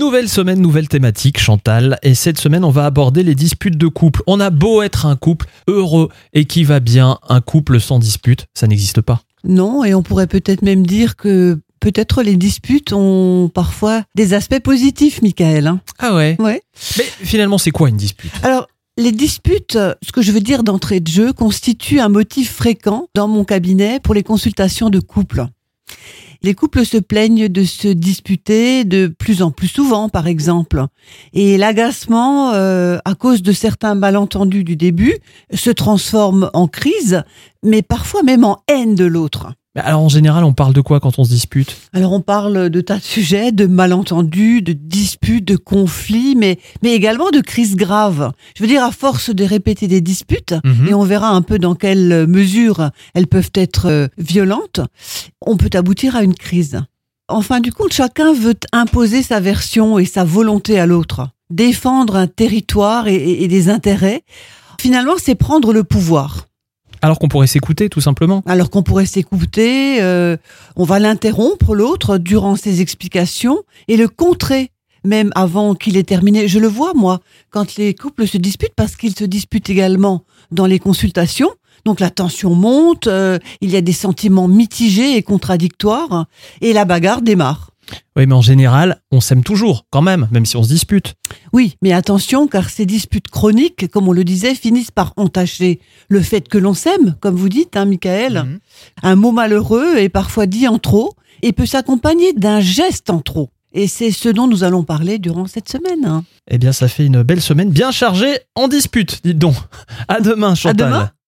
Nouvelle semaine, nouvelle thématique, Chantal. Et cette semaine, on va aborder les disputes de couple. On a beau être un couple heureux et qui va bien, un couple sans dispute, ça n'existe pas. Non, et on pourrait peut-être même dire que peut-être les disputes ont parfois des aspects positifs, Michael. hein. Ah ouais Ouais. Mais finalement, c'est quoi une dispute? Alors, les disputes, ce que je veux dire d'entrée de jeu, constituent un motif fréquent dans mon cabinet pour les consultations de couple. Les couples se plaignent de se disputer de plus en plus souvent, par exemple. Et l'agacement, euh, à cause de certains malentendus du début, se transforme en crise, mais parfois même en haine de l'autre. Mais Alors en général, on parle de quoi quand on se dispute? Alors on parle de tas de sujets, de malentendus, de disputes, de conflits, mais, mais également de crises graves. Je veux dire, à force de répéter des disputes, Mhm. et on verra un peu dans quelle mesure elles peuvent être euh, violentes, on peut aboutir à une crise. En fin du compte, chacun veut imposer sa version et sa volonté à l'autre, défendre un territoire et- et- et des intérêts. Finalement, c'est prendre le pouvoir. Alors qu'on pourrait s'écouter, tout simplement. Alors qu'on pourrait s'écouter, euh, on va l'interrompre l'autre durant ses explications et le contrer même avant qu'il ait terminé. Je le vois moi quand les couples se disputent parce qu'ils se disputent également dans les consultations. Donc la tension monte, euh, il y a des sentiments mitigés et contradictoires et la bagarre démarre. Oui, mais en général, on s'aime toujours, quand même, même si on se dispute. Oui, mais attention, car ces disputes chroniques, comme on le disait, finissent par entacher le fait que l'on s'aime, comme vous dites, hein, Michael. Mhm. Un mot malheureux est parfois dit en trop et peut s'accompagner d'un geste en trop. Et c'est ce dont nous allons parler durant cette semaine. hein. Eh bien, ça fait une belle semaine bien chargée en dispute, dites donc. À demain, Chantal. demain.